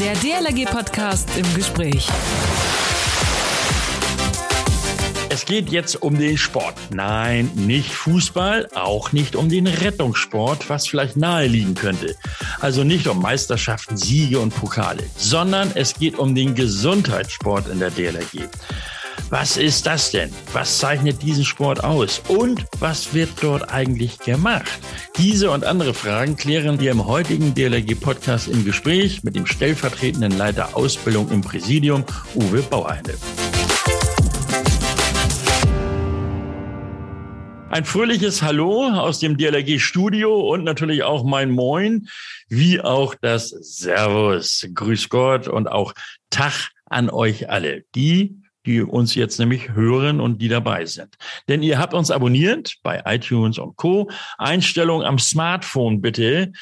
Der DLRG-Podcast im Gespräch. Es geht jetzt um den Sport. Nein, nicht Fußball, auch nicht um den Rettungssport, was vielleicht naheliegen könnte. Also nicht um Meisterschaften, Siege und Pokale, sondern es geht um den Gesundheitssport in der DLRG. Was ist das denn? Was zeichnet diesen Sport aus? Und was wird dort eigentlich gemacht? Diese und andere Fragen klären wir im heutigen DLRG-Podcast im Gespräch mit dem stellvertretenden Leiter Ausbildung im Präsidium, Uwe Bauerhende. Ein fröhliches Hallo aus dem DLRG-Studio und natürlich auch mein Moin, wie auch das Servus, Grüß Gott und auch Tag an euch alle, die die uns jetzt nämlich hören und die dabei sind. Denn ihr habt uns abonniert bei iTunes und Co. Einstellung am Smartphone bitte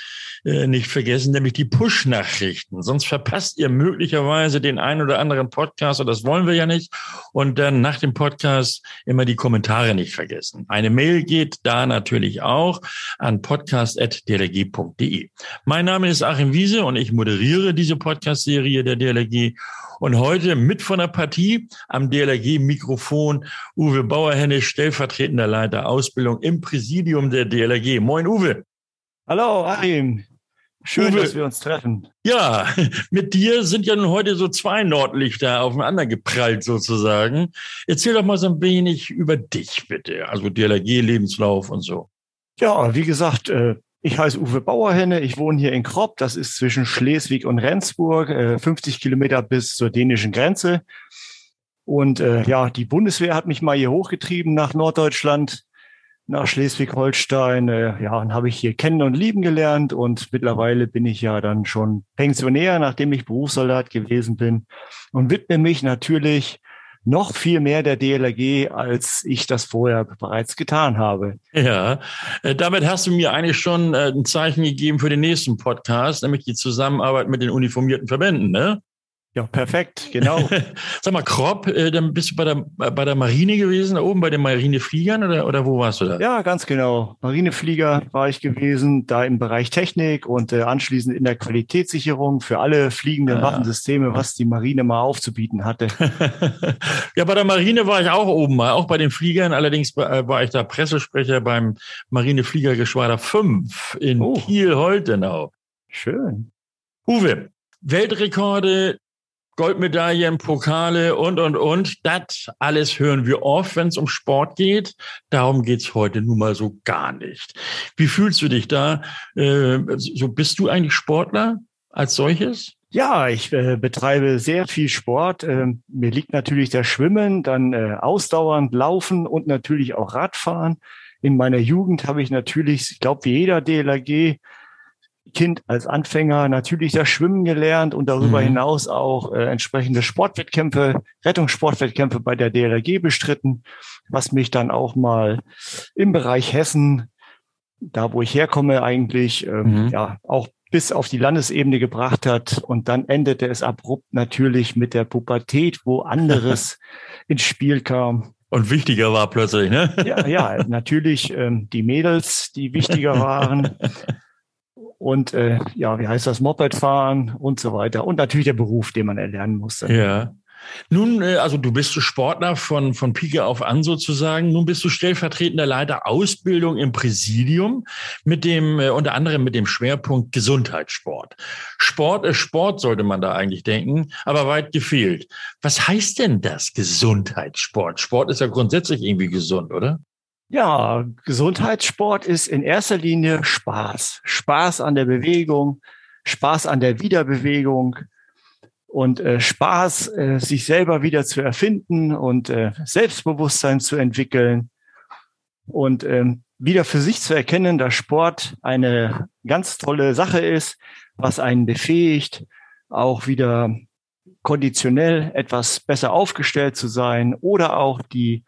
äh, nicht vergessen, nämlich die Push-Nachrichten. Sonst verpasst ihr möglicherweise den einen oder anderen Podcast und das wollen wir ja nicht. Und dann nach dem Podcast immer die Kommentare nicht vergessen. Eine Mail geht da natürlich auch an podcast.dlg.de. Mein Name ist Achim Wiese und ich moderiere diese Podcast-Serie der DLG. Und heute mit von der Partie am DLRG-Mikrofon Uwe Bauerhenne, stellvertretender Leiter Ausbildung im Präsidium der DLRG. Moin, Uwe. Hallo, Achim. Schön, Uwe, dass wir uns treffen. Ja, mit dir sind ja nun heute so zwei Nordlichter aufeinander geprallt sozusagen. Erzähl doch mal so ein wenig über dich bitte, also DLRG, Lebenslauf und so. Ja, wie gesagt, äh, ich heiße Uwe Bauerhenne, ich wohne hier in Kropp, das ist zwischen Schleswig und Rendsburg, 50 äh, Kilometer bis zur dänischen Grenze. Und äh, ja, die Bundeswehr hat mich mal hier hochgetrieben nach Norddeutschland, nach Schleswig-Holstein. Äh, ja, und habe ich hier kennen und lieben gelernt. Und mittlerweile bin ich ja dann schon Pensionär, nachdem ich Berufssoldat gewesen bin und widme mich natürlich noch viel mehr der DLRG, als ich das vorher bereits getan habe. Ja, äh, damit hast du mir eigentlich schon äh, ein Zeichen gegeben für den nächsten Podcast, nämlich die Zusammenarbeit mit den uniformierten Verbänden, ne? Ja, perfekt, genau. Sag mal, Kropp, äh, dann bist du bei der, bei der Marine gewesen, da oben bei den Marinefliegern oder, oder wo warst du da? Ja, ganz genau. Marineflieger war ich gewesen, da im Bereich Technik und äh, anschließend in der Qualitätssicherung für alle fliegenden ah. Waffensysteme, was die Marine mal aufzubieten hatte. ja, bei der Marine war ich auch oben mal, auch bei den Fliegern. Allerdings äh, war ich da Pressesprecher beim Marinefliegergeschwader 5 in oh. Kiel-Holtenau. Schön. Uwe, Weltrekorde, Goldmedaillen, Pokale und, und, und. Das alles hören wir oft, wenn es um Sport geht. Darum geht's heute nun mal so gar nicht. Wie fühlst du dich da? Äh, so bist du eigentlich Sportler als solches? Ja, ich äh, betreibe sehr viel Sport. Äh, mir liegt natürlich das Schwimmen, dann äh, ausdauernd Laufen und natürlich auch Radfahren. In meiner Jugend habe ich natürlich, ich glaube, wie jeder DLRG Kind als Anfänger natürlich das Schwimmen gelernt und darüber mhm. hinaus auch äh, entsprechende Sportwettkämpfe, Rettungssportwettkämpfe bei der DLRG bestritten, was mich dann auch mal im Bereich Hessen, da wo ich herkomme, eigentlich ähm, mhm. ja auch bis auf die Landesebene gebracht hat. Und dann endete es abrupt natürlich mit der Pubertät, wo anderes ins Spiel kam. Und wichtiger war plötzlich, ne? Ja, ja, natürlich ähm, die Mädels, die wichtiger waren. und äh, ja, wie heißt das, Moped fahren und so weiter. Und natürlich der Beruf, den man erlernen musste. Ja. Nun, äh, also du bist Sportler von, von Pike auf an sozusagen. Nun bist du stellvertretender Leiter Ausbildung im Präsidium mit dem, äh, unter anderem mit dem Schwerpunkt Gesundheitssport. Sport ist Sport, sollte man da eigentlich denken, aber weit gefehlt. Was heißt denn das Gesundheitssport? Sport ist ja grundsätzlich irgendwie gesund, oder? Ja, Gesundheitssport ist in erster Linie Spaß. Spaß an der Bewegung, Spaß an der Wiederbewegung und äh, Spaß, äh, sich selber wieder zu erfinden und äh, Selbstbewusstsein zu entwickeln und ähm, wieder für sich zu erkennen, dass Sport eine ganz tolle Sache ist, was einen befähigt, auch wieder konditionell etwas besser aufgestellt zu sein oder auch die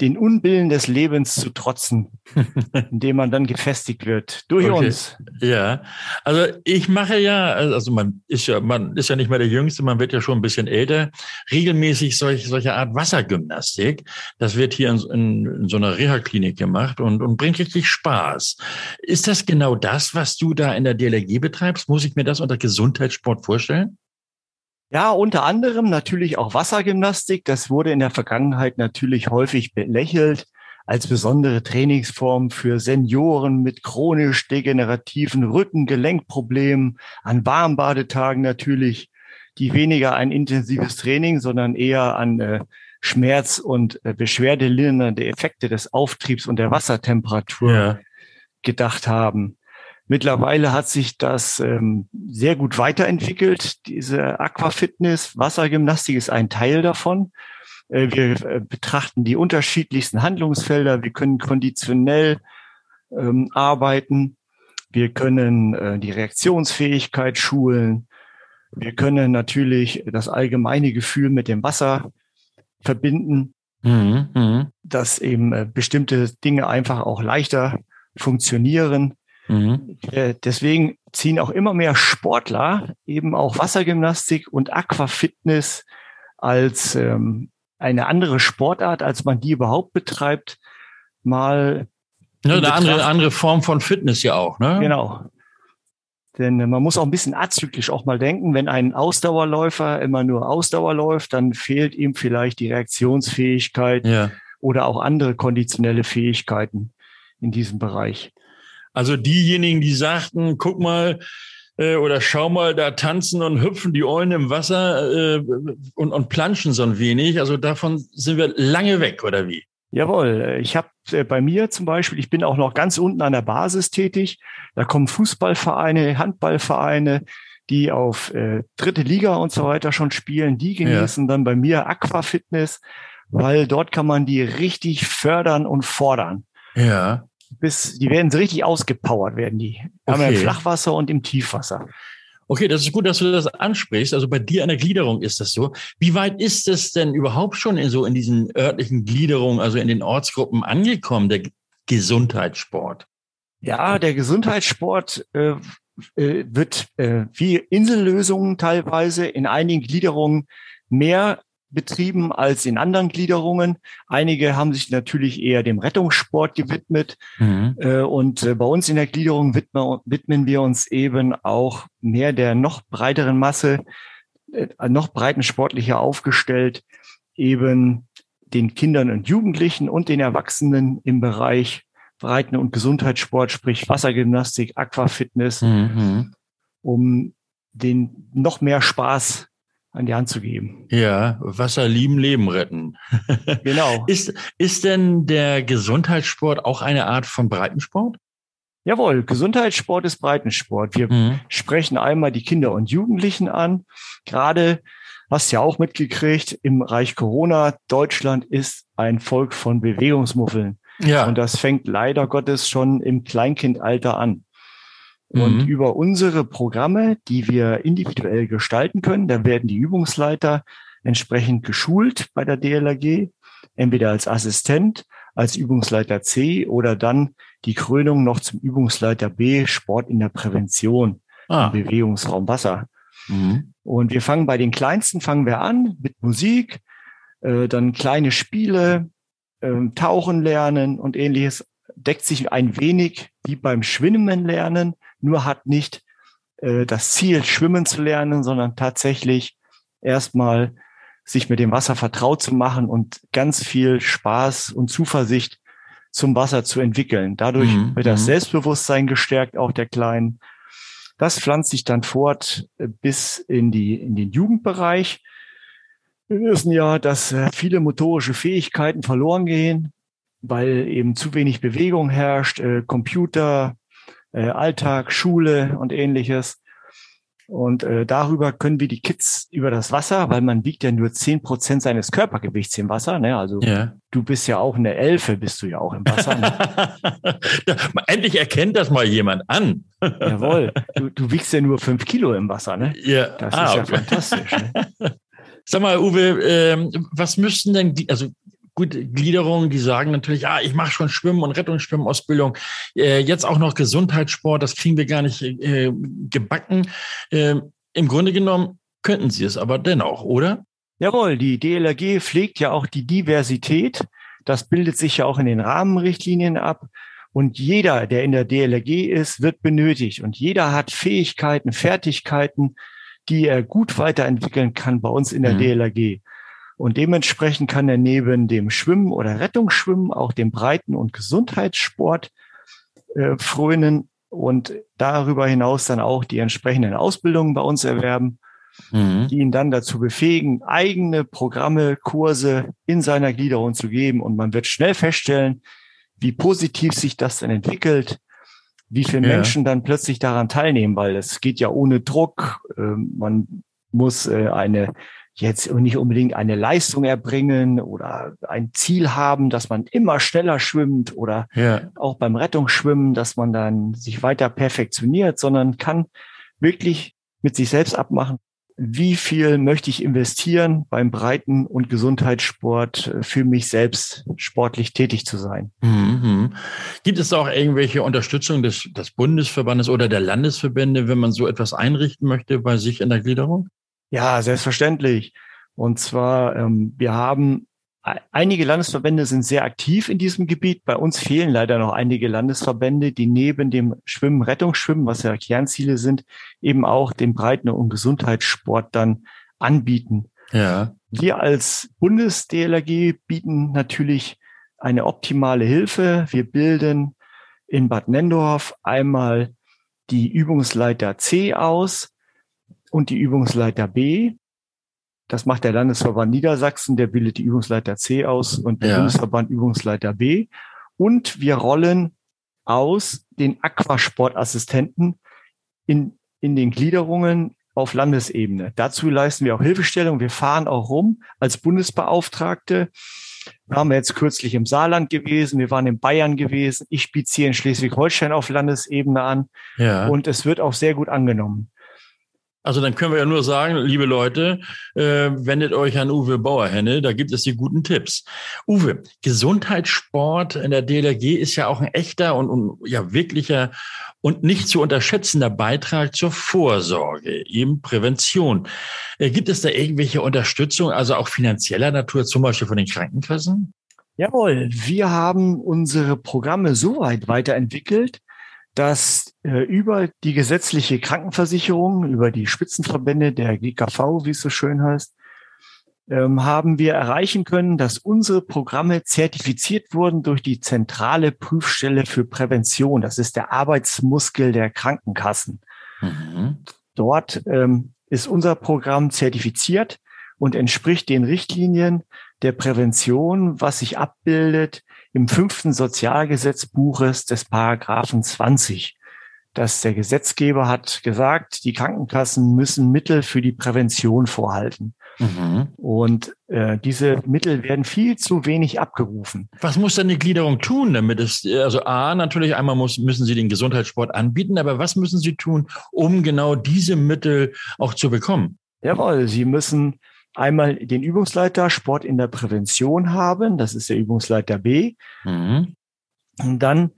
den Unbillen des Lebens zu trotzen, indem man dann gefestigt wird durch okay. uns. Ja, also ich mache ja, also man ist ja, man ist ja nicht mehr der Jüngste, man wird ja schon ein bisschen älter, regelmäßig solch, solche Art Wassergymnastik. Das wird hier in, in, in so einer Reha-Klinik gemacht und, und bringt richtig Spaß. Ist das genau das, was du da in der DLRG betreibst? Muss ich mir das unter Gesundheitssport vorstellen? Ja, unter anderem natürlich auch Wassergymnastik. Das wurde in der Vergangenheit natürlich häufig belächelt als besondere Trainingsform für Senioren mit chronisch degenerativen Rücken-Gelenkproblemen, an Warmbadetagen natürlich, die weniger ein intensives Training, sondern eher an äh, Schmerz- und äh, beschwerdelindernde Effekte des Auftriebs und der Wassertemperatur ja. gedacht haben. Mittlerweile hat sich das ähm, sehr gut weiterentwickelt. Diese Aquafitness, Wassergymnastik ist ein Teil davon. Äh, wir äh, betrachten die unterschiedlichsten Handlungsfelder. Wir können konditionell ähm, arbeiten. Wir können äh, die Reaktionsfähigkeit schulen. Wir können natürlich das allgemeine Gefühl mit dem Wasser verbinden, mhm, mh. dass eben äh, bestimmte Dinge einfach auch leichter funktionieren. Mhm. Äh, deswegen ziehen auch immer mehr Sportler eben auch Wassergymnastik und Aquafitness als ähm, eine andere Sportart, als man die überhaupt betreibt, mal. Ja, eine andere, andere Form von Fitness ja auch, ne? Genau. Denn man muss auch ein bisschen azyklisch auch mal denken, wenn ein Ausdauerläufer immer nur Ausdauer läuft, dann fehlt ihm vielleicht die Reaktionsfähigkeit ja. oder auch andere konditionelle Fähigkeiten in diesem Bereich. Also diejenigen, die sagten, guck mal, äh, oder schau mal, da tanzen und hüpfen die Eulen im Wasser äh, und, und planschen so ein wenig. Also davon sind wir lange weg, oder wie? Jawohl, ich habe äh, bei mir zum Beispiel, ich bin auch noch ganz unten an der Basis tätig. Da kommen Fußballvereine, Handballvereine, die auf äh, dritte Liga und so weiter schon spielen. Die genießen ja. dann bei mir Aquafitness, weil dort kann man die richtig fördern und fordern. Ja bis, die werden so richtig ausgepowert werden die. Okay. Haben wir im Flachwasser und im Tiefwasser. Okay, das ist gut, dass du das ansprichst. Also bei dir an der Gliederung ist das so. Wie weit ist es denn überhaupt schon in so in diesen örtlichen Gliederungen, also in den Ortsgruppen angekommen, der Gesundheitssport? Ja, der Gesundheitssport äh, äh, wird äh, wie Insellösungen teilweise in einigen Gliederungen mehr betrieben als in anderen Gliederungen. Einige haben sich natürlich eher dem Rettungssport gewidmet. Mhm. Äh, und äh, bei uns in der Gliederung widmen, wir uns eben auch mehr der noch breiteren Masse, äh, noch breiten sportlicher aufgestellt, eben den Kindern und Jugendlichen und den Erwachsenen im Bereich Breiten- und Gesundheitssport, sprich Wassergymnastik, Aquafitness, mhm. um den noch mehr Spaß an die Hand zu geben. Ja, Wasser lieben, Leben retten. Genau. ist, ist denn der Gesundheitssport auch eine Art von Breitensport? Jawohl, Gesundheitssport ist Breitensport. Wir mhm. sprechen einmal die Kinder und Jugendlichen an. Gerade hast du ja auch mitgekriegt, im Reich Corona, Deutschland ist ein Volk von Bewegungsmuffeln. Ja. Und das fängt leider Gottes schon im Kleinkindalter an. Und mhm. über unsere Programme, die wir individuell gestalten können, da werden die Übungsleiter entsprechend geschult bei der DLRG, entweder als Assistent, als Übungsleiter C oder dann die Krönung noch zum Übungsleiter B, Sport in der Prävention ah. im Bewegungsraum Wasser. Mhm. Und wir fangen bei den Kleinsten, fangen wir an mit Musik, äh, dann kleine Spiele, äh, Tauchen lernen und ähnliches, deckt sich ein wenig wie beim Schwimmen lernen nur hat nicht äh, das Ziel, schwimmen zu lernen, sondern tatsächlich erstmal sich mit dem Wasser vertraut zu machen und ganz viel Spaß und Zuversicht zum Wasser zu entwickeln. Dadurch mhm. wird das mhm. Selbstbewusstsein gestärkt, auch der Kleinen. Das pflanzt sich dann fort äh, bis in die, in den Jugendbereich. Wir wissen ja, dass äh, viele motorische Fähigkeiten verloren gehen, weil eben zu wenig Bewegung herrscht, äh, Computer, äh, Alltag, Schule und ähnliches. Und äh, darüber können wir die Kids über das Wasser, weil man wiegt ja nur zehn Prozent seines Körpergewichts im Wasser. Ne? Also ja. du bist ja auch eine Elfe, bist du ja auch im Wasser. Ne? Endlich erkennt das mal jemand an. Jawohl, du, du wiegst ja nur fünf Kilo im Wasser. Ne? Ja. Das ah, ist ja okay. fantastisch. Ne? Sag mal, Uwe, äh, was müssten denn, also gut, Gliederungen, die sagen natürlich, ja, ich mache schon Schwimmen und Rettungsschwimmausbildung, äh, jetzt auch noch Gesundheitssport, das kriegen wir gar nicht äh, gebacken. Äh, Im Grunde genommen könnten sie es aber dennoch, oder? Jawohl, die DLRG pflegt ja auch die Diversität. Das bildet sich ja auch in den Rahmenrichtlinien ab. Und jeder, der in der DLRG ist, wird benötigt. Und jeder hat Fähigkeiten, Fertigkeiten, die er gut weiterentwickeln kann bei uns in der mhm. DLRG. Und dementsprechend kann er neben dem Schwimmen oder Rettungsschwimmen auch dem Breiten- und Gesundheitssport äh, frönen und darüber hinaus dann auch die entsprechenden Ausbildungen bei uns erwerben, mhm. die ihn dann dazu befähigen, eigene Programme, Kurse in seiner Gliederung zu geben. Und man wird schnell feststellen, wie positiv sich das dann entwickelt, wie viele ja. Menschen dann plötzlich daran teilnehmen, weil es geht ja ohne Druck. Ähm, man muss äh, eine jetzt nicht unbedingt eine Leistung erbringen oder ein Ziel haben, dass man immer schneller schwimmt oder ja. auch beim Rettungsschwimmen, dass man dann sich weiter perfektioniert, sondern kann wirklich mit sich selbst abmachen, wie viel möchte ich investieren beim Breiten- und Gesundheitssport äh, für mich selbst sportlich tätig zu sein. Mhm. Gibt es auch irgendwelche Unterstützung des, des Bundesverbandes oder der Landesverbände, wenn man so etwas einrichten möchte bei sich in der Gliederung? Ja, selbstverständlich. Und zwar, ähm, wir haben einige Landesverbände sind sehr aktiv in diesem Gebiet. Bei uns fehlen leider noch einige Landesverbände, die neben dem Schwimmen, Rettungsschwimmen, was ja Kernziele sind, eben auch den Breiten- und Gesundheitssport dann anbieten. Ja. Wir als Bundes-DLRG bieten natürlich eine optimale Hilfe. Wir bilden in Bad Nendorf einmal die Übungsleiter C aus und die Übungsleiter B. Das macht der Landesverband Niedersachsen, der bildet die Übungsleiter C aus und der ja. Bundesverband Übungsleiter B. Und wir rollen aus den Aquasportassistenten in, in den Gliederungen auf Landesebene. Dazu leisten wir auch Hilfestellung. Wir fahren auch rum als Bundesbeauftragte. Wir haben jetzt kürzlich im Saarland gewesen, wir waren in Bayern gewesen. Ich biete hier in Schleswig-Holstein auf Landesebene an. Ja. Und es wird auch sehr gut angenommen. Also dann können wir ja nur sagen, liebe Leute, äh, wendet euch an Uwe Bauerhenne, da gibt es die guten Tipps. Uwe, Gesundheitssport in der DLRG ist ja auch ein echter und, und ja wirklicher und nicht zu unterschätzender Beitrag zur Vorsorge, eben Prävention. Äh, gibt es da irgendwelche Unterstützung, also auch finanzieller Natur, zum Beispiel von den Krankenkassen? Jawohl, wir haben unsere Programme so weit weiterentwickelt, dass äh, über die gesetzliche Krankenversicherung, über die Spitzenverbände der GKV, wie es so schön heißt, ähm, haben wir erreichen können, dass unsere Programme zertifiziert wurden durch die zentrale Prüfstelle für Prävention. Das ist der Arbeitsmuskel der Krankenkassen. Mhm. Dort ähm, ist unser Programm zertifiziert und entspricht den Richtlinien der Prävention, was sich abbildet im fünften Sozialgesetzbuches des Paragraphen 20. Dass der Gesetzgeber hat gesagt, die Krankenkassen müssen Mittel für die Prävention vorhalten. Mhm. Und äh, diese Mittel werden viel zu wenig abgerufen. Was muss denn die Gliederung tun, damit es, also A, natürlich einmal muss, müssen sie den Gesundheitssport anbieten, aber was müssen sie tun, um genau diese Mittel auch zu bekommen? Jawohl, sie müssen einmal den Übungsleiter Sport in der Prävention haben. Das ist der Übungsleiter B. Mhm. Und dann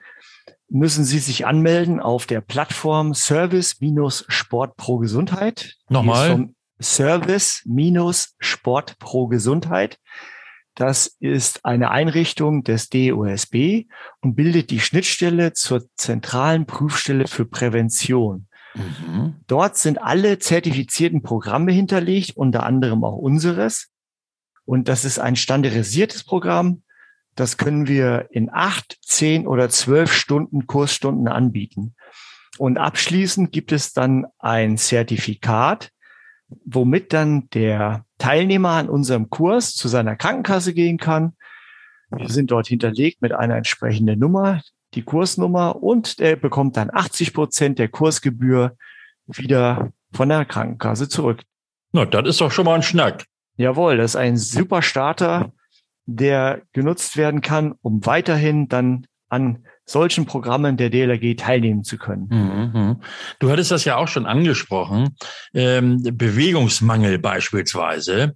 müssen Sie sich anmelden auf der Plattform Service-Sport pro Gesundheit. Nochmal. Service-Sport pro Gesundheit. Das ist eine Einrichtung des DOSB und bildet die Schnittstelle zur zentralen Prüfstelle für Prävention. Mhm. Dort sind alle zertifizierten Programme hinterlegt, unter anderem auch unseres. Und das ist ein standardisiertes Programm. Das können wir in acht, zehn oder zwölf Stunden Kursstunden anbieten. Und abschließend gibt es dann ein Zertifikat, womit dann der Teilnehmer an unserem Kurs zu seiner Krankenkasse gehen kann. Wir sind dort hinterlegt mit einer entsprechenden Nummer die Kursnummer und er bekommt dann 80 Prozent der Kursgebühr wieder von der Krankenkasse zurück. Na, das ist doch schon mal ein Schnack. Jawohl, das ist ein super Starter, der genutzt werden kann, um weiterhin dann an solchen Programmen der DLRG teilnehmen zu können. Mhm. Du hattest das ja auch schon angesprochen, ähm, Bewegungsmangel beispielsweise.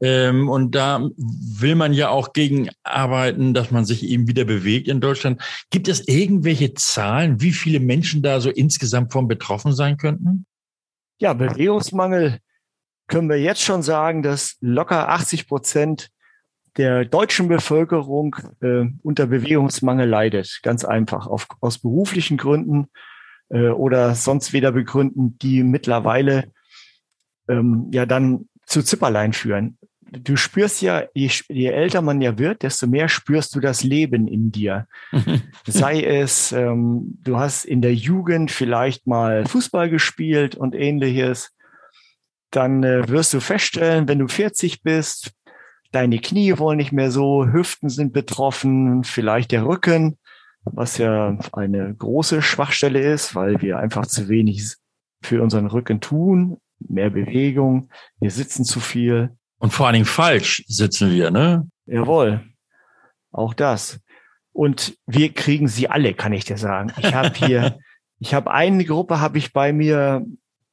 Ähm, und da will man ja auch gegen arbeiten, dass man sich eben wieder bewegt in Deutschland. Gibt es irgendwelche Zahlen, wie viele Menschen da so insgesamt von betroffen sein könnten? Ja, Bewegungsmangel können wir jetzt schon sagen, dass locker 80 Prozent der deutschen Bevölkerung äh, unter Bewegungsmangel leidet. Ganz einfach, auf, aus beruflichen Gründen äh, oder sonst weder begründen, die mittlerweile ähm, ja dann zu Zipperlein führen. Du spürst ja, je, je älter man ja wird, desto mehr spürst du das Leben in dir. Sei es, ähm, du hast in der Jugend vielleicht mal Fußball gespielt und ähnliches. Dann äh, wirst du feststellen, wenn du 40 bist, deine Knie wollen nicht mehr so, Hüften sind betroffen, vielleicht der Rücken, was ja eine große Schwachstelle ist, weil wir einfach zu wenig für unseren Rücken tun, mehr Bewegung, wir sitzen zu viel. Und vor allen Dingen falsch sitzen wir, ne? Jawohl, auch das. Und wir kriegen sie alle, kann ich dir sagen. Ich habe hier, ich habe eine Gruppe, habe ich bei mir,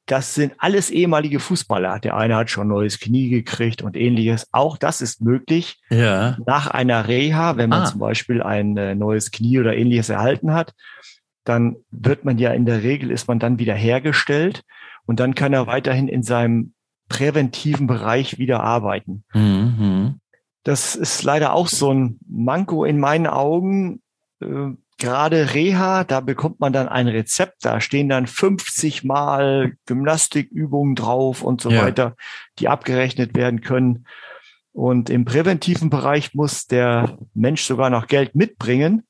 das sind alles ehemalige Fußballer. Der eine hat schon neues Knie gekriegt und ähnliches. Auch das ist möglich. Ja. Nach einer Reha, wenn man Ah. zum Beispiel ein äh, neues Knie oder ähnliches erhalten hat, dann wird man ja in der Regel, ist man dann wieder hergestellt und dann kann er weiterhin in seinem präventiven Bereich wieder arbeiten. Mhm. Das ist leider auch so ein Manko in meinen Augen. Äh, gerade Reha, da bekommt man dann ein Rezept, da stehen dann 50 Mal Gymnastikübungen drauf und so Ja. weiter, die abgerechnet werden können. Und im präventiven Bereich muss der Mensch sogar noch Geld mitbringen,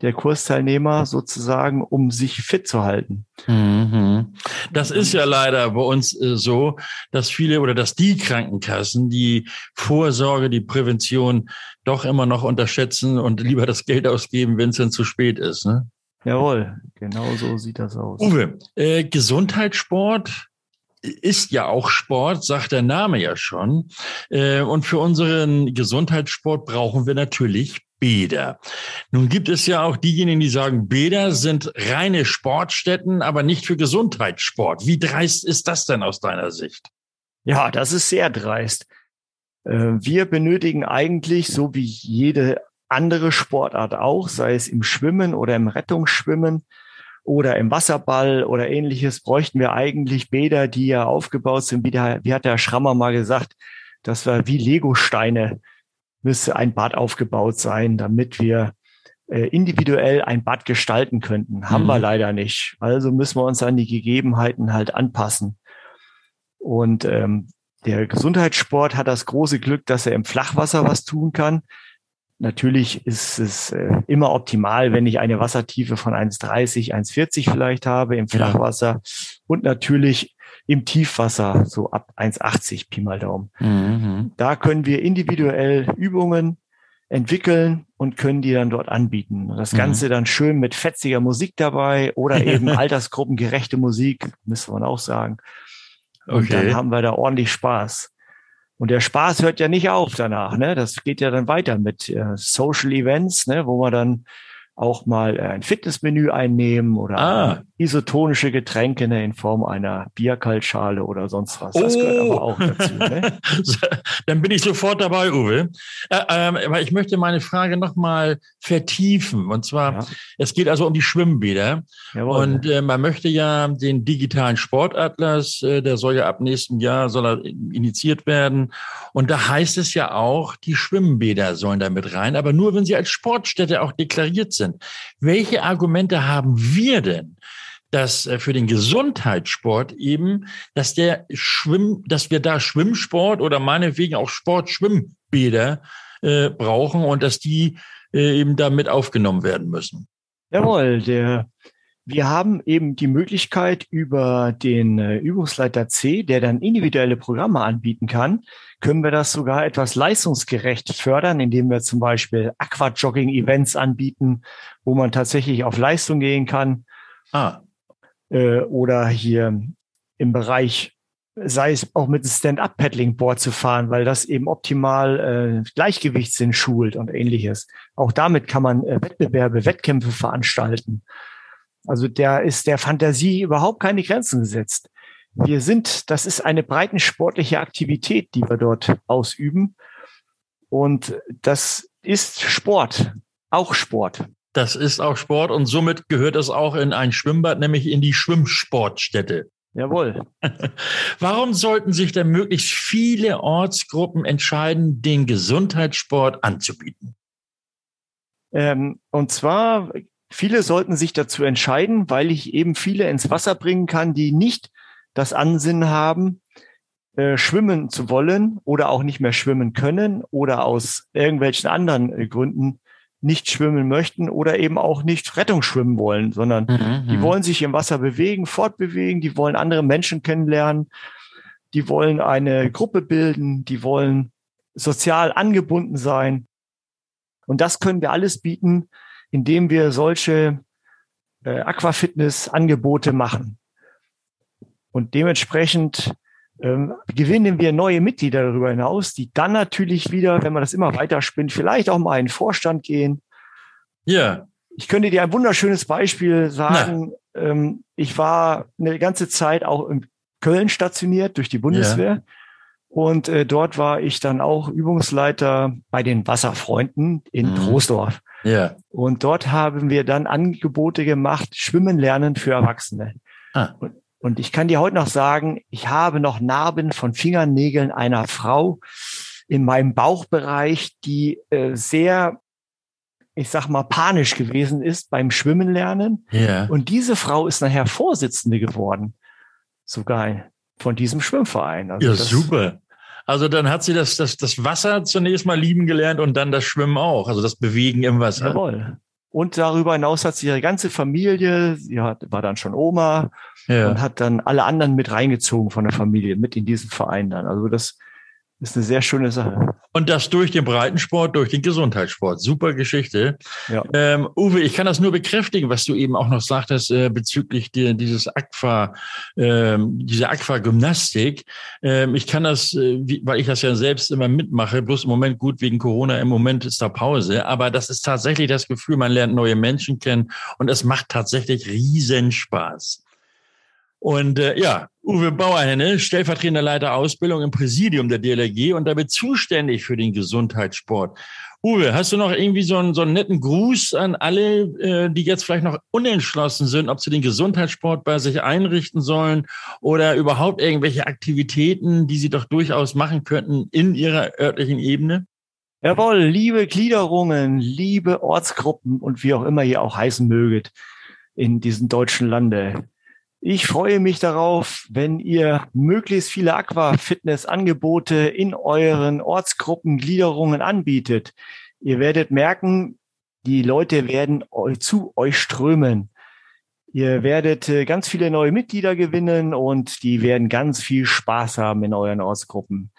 der Kursteilnehmer sozusagen, um sich fit zu halten. Mhm. Das ist ja leider bei uns äh, so, dass viele oder dass die Krankenkassen die Vorsorge, die Prävention doch immer noch unterschätzen und lieber das Geld ausgeben, wenn es dann zu spät ist. Ne? Jawohl, genau so sieht das aus. Uwe, äh, Gesundheitssport ist ja auch Sport, sagt der Name ja schon. Äh, und für unseren Gesundheitssport brauchen wir natürlich Bäder. Nun gibt es ja auch diejenigen, die sagen, Bäder sind reine Sportstätten, aber nicht für Gesundheitssport. Wie dreist ist das denn aus deiner Sicht? Ja, das ist sehr dreist. Äh, Wir benötigen eigentlich, so wie jede andere Sportart auch, sei es im Schwimmen oder im Rettungsschwimmen oder im Wasserball oder ähnliches, bräuchten wir eigentlich Bäder, die ja aufgebaut sind, wie, der, wie hat der Schrammer mal gesagt, das war wie Legosteine, müsste ein Bad aufgebaut sein, damit wir äh, individuell ein Bad gestalten könnten. Haben Mhm. wir leider nicht. Also müssen wir uns an die Gegebenheiten halt anpassen. Und ähm, der Gesundheitssport hat das große Glück, dass er im Flachwasser was tun kann. Natürlich ist es äh, immer optimal, wenn ich eine Wassertiefe von 1,30, 1,40 vielleicht habe im. Flachwasser und natürlich im Tiefwasser so ab 1,80 Pi mal Daumen. Mhm. Da können wir individuell Übungen entwickeln und können die dann dort anbieten. Und das Mhm. Ganze dann schön mit fetziger Musik dabei oder eben altersgruppengerechte Musik, müsste man auch sagen. Und Okay. dann haben wir da ordentlich Spaß. Und der Spaß hört ja nicht auf danach, ne? Das geht ja dann weiter mit äh, Social Events, ne, wo wir dann auch mal äh, ein Fitnessmenü einnehmen oder Ah. isotonische Getränke ne, in Form einer Bierkaltschale oder sonst was. Das gehört Oh. aber auch dazu. Ne? Dann bin ich sofort dabei, Uwe. Äh, aber ich möchte meine Frage nochmal vertiefen. Und zwar, Ja, es geht also um die Schwimmbäder. jawohl. Und äh, man möchte ja den digitalen Sportatlas, äh, der soll ja ab nächstem Jahr soll er initiiert werden. Und da heißt es ja auch, die Schwimmbäder sollen da mit rein, aber nur wenn sie als Sportstätte auch deklariert sind. Welche Argumente haben wir denn? dass äh, für den Gesundheitssport eben, dass der Schwimm, dass wir da Schwimmsport oder meinetwegen auch Sportschwimmbäder äh, brauchen und dass die äh, eben da mit aufgenommen werden müssen. Jawohl, der, wir haben eben die Möglichkeit über den äh, Übungsleiter C, der dann individuelle Programme anbieten kann, können wir das sogar etwas leistungsgerecht fördern, indem wir zum Beispiel Aquajogging-Events anbieten, wo man tatsächlich auf Leistung gehen kann Ah, äh, oder hier im Bereich, sei es auch mit Stand-Up-Paddling-Board zu fahren, weil das eben optimal äh, Gleichgewichtssinn schult und ähnliches. Auch damit kann man äh, Wettbewerbe, Wettkämpfe veranstalten. Also da ist der Fantasie überhaupt keine Grenzen gesetzt. Wir sind, das ist eine breitensportliche Aktivität, die wir dort ausüben. Und das ist Sport, auch Sport. das ist auch Sport und somit gehört es auch in ein Schwimmbad, nämlich in die Schwimmsportstätte. Jawohl. Warum sollten sich denn möglichst viele Ortsgruppen entscheiden, den Gesundheitssport anzubieten? Ähm, und zwar, viele sollten sich dazu entscheiden, weil ich eben viele ins Wasser bringen kann, die nicht das Ansinnen haben, äh, schwimmen zu wollen oder auch nicht mehr schwimmen können oder aus irgendwelchen anderen äh, Gründen nicht schwimmen möchten oder eben auch nicht Rettungsschwimmen wollen, sondern mhm, die mhm. wollen sich im Wasser bewegen, fortbewegen, die wollen andere Menschen kennenlernen, die wollen eine Gruppe bilden, die wollen sozial angebunden sein. Und das können wir alles bieten, indem wir solche äh, Aquafitness-Angebote machen. Und dementsprechend ähm, gewinnen wir neue Mitglieder darüber hinaus, die dann natürlich wieder, wenn man das immer weiter spinnt, vielleicht auch mal in den Vorstand gehen. Ja. Ich könnte dir ein wunderschönes Beispiel sagen. Ähm, ich war eine ganze Zeit auch in Köln stationiert durch die Bundeswehr. Ja. Und äh, dort war ich dann auch Übungsleiter bei den Wasserfreunden in mhm. Troisdorf. Ja. Und dort haben wir dann Angebote gemacht, Schwimmen lernen für Erwachsene. Ah. Und, und ich kann dir heute noch sagen, ich habe noch Narben von Fingernägeln einer Frau in meinem Bauchbereich, die äh, sehr, ich sag mal, panisch gewesen ist beim Schwimmen lernen. Ja. Und diese Frau ist nachher Vorsitzende geworden. Sogar von diesem Schwimmverein. Also ja, super. Also dann hat sie das, das, das Wasser zunächst mal lieben gelernt und dann das Schwimmen auch, also das Bewegen im Wasser. Jawohl. Und darüber hinaus hat sie ihre ganze Familie, sie hat, war dann schon Oma ja. und hat dann alle anderen mit reingezogen von der Familie, mit in diesen Verein dann. Also das ist eine sehr schöne Sache. Und das durch den Breitensport, durch den Gesundheitssport. Super Geschichte. Ja. Ähm, Uwe, ich kann das nur bekräftigen, was du eben auch noch sagtest äh, bezüglich die, dieses Aqua, ähm, diese Aquagymnastik. Ähm, ich kann das, äh, wie, weil ich das ja selbst immer mitmache, bloß im Moment gut wegen Corona, im Moment ist da Pause. Aber das ist tatsächlich das Gefühl, man lernt neue Menschen kennen und es macht tatsächlich riesen Spaß. Und äh, ja, Uwe Bauerhenne, stellvertretender Leiter Ausbildung im Präsidium der DLRG und damit zuständig für den Gesundheitssport. Uwe, hast du noch irgendwie so einen, so einen netten Gruß an alle, äh, die jetzt vielleicht noch unentschlossen sind, ob sie den Gesundheitssport bei sich einrichten sollen oder überhaupt irgendwelche Aktivitäten, die sie doch durchaus machen könnten in ihrer örtlichen Ebene? Jawohl, liebe Gliederungen, liebe Ortsgruppen und wie auch immer ihr auch heißen möget in diesem deutschen Lande. Ich freue mich darauf, wenn ihr möglichst viele Aqua-Fitness-Angebote in euren Ortsgruppen, Gliederungen anbietet. Ihr werdet merken, die Leute werden zu euch strömen. Ihr werdet äh, ganz viele neue Mitglieder gewinnen und die werden ganz viel Spaß haben in euren Ortsgruppen.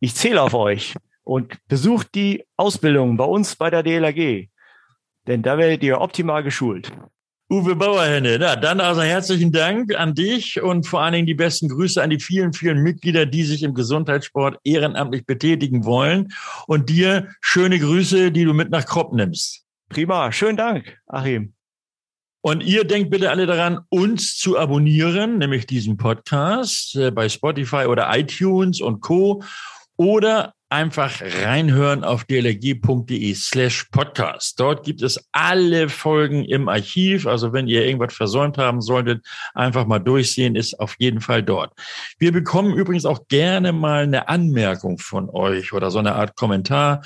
Ich zähle auf euch und besucht die Ausbildung bei uns bei der DLAG, denn da werdet ihr optimal geschult. Uwe Bauerhenne, na, dann also herzlichen Dank an dich und vor allen Dingen die besten Grüße an die vielen, vielen Mitglieder, die sich im Gesundheitssport ehrenamtlich betätigen wollen. Und dir schöne Grüße, die du mit nach Kropp nimmst. Prima, schönen Dank, Achim. Und ihr denkt bitte alle daran, uns zu abonnieren, nämlich diesen Podcast äh, bei Spotify oder iTunes und Co. Oder einfach reinhören auf dlg.de slash podcast. Dort gibt es alle Folgen im Archiv. Also wenn ihr irgendwas versäumt haben solltet, einfach mal durchsehen, ist auf jeden Fall dort. Wir bekommen übrigens auch gerne mal eine Anmerkung von euch oder so eine Art Kommentar.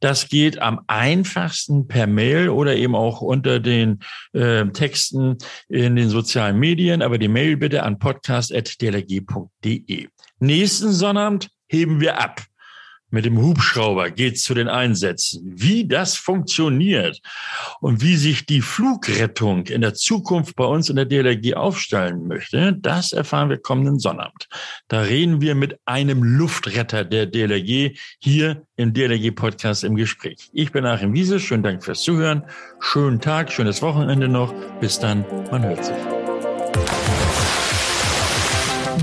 Das geht am einfachsten per Mail oder eben auch unter den äh, Texten in den sozialen Medien. Aber die Mail bitte an podcast.dlg.de. Nächsten Sonnabend heben wir ab. Mit dem Hubschrauber geht's zu den Einsätzen. Wie das funktioniert und wie sich die Flugrettung in der Zukunft bei uns in der DLRG aufstellen möchte, das erfahren wir kommenden Sonnabend. Da reden wir mit einem Luftretter der DLRG hier im DLRG-Podcast im Gespräch. Ich bin Achim Wiese. Schönen Dank fürs Zuhören. Schönen Tag, schönes Wochenende noch. Bis dann. Man hört sich.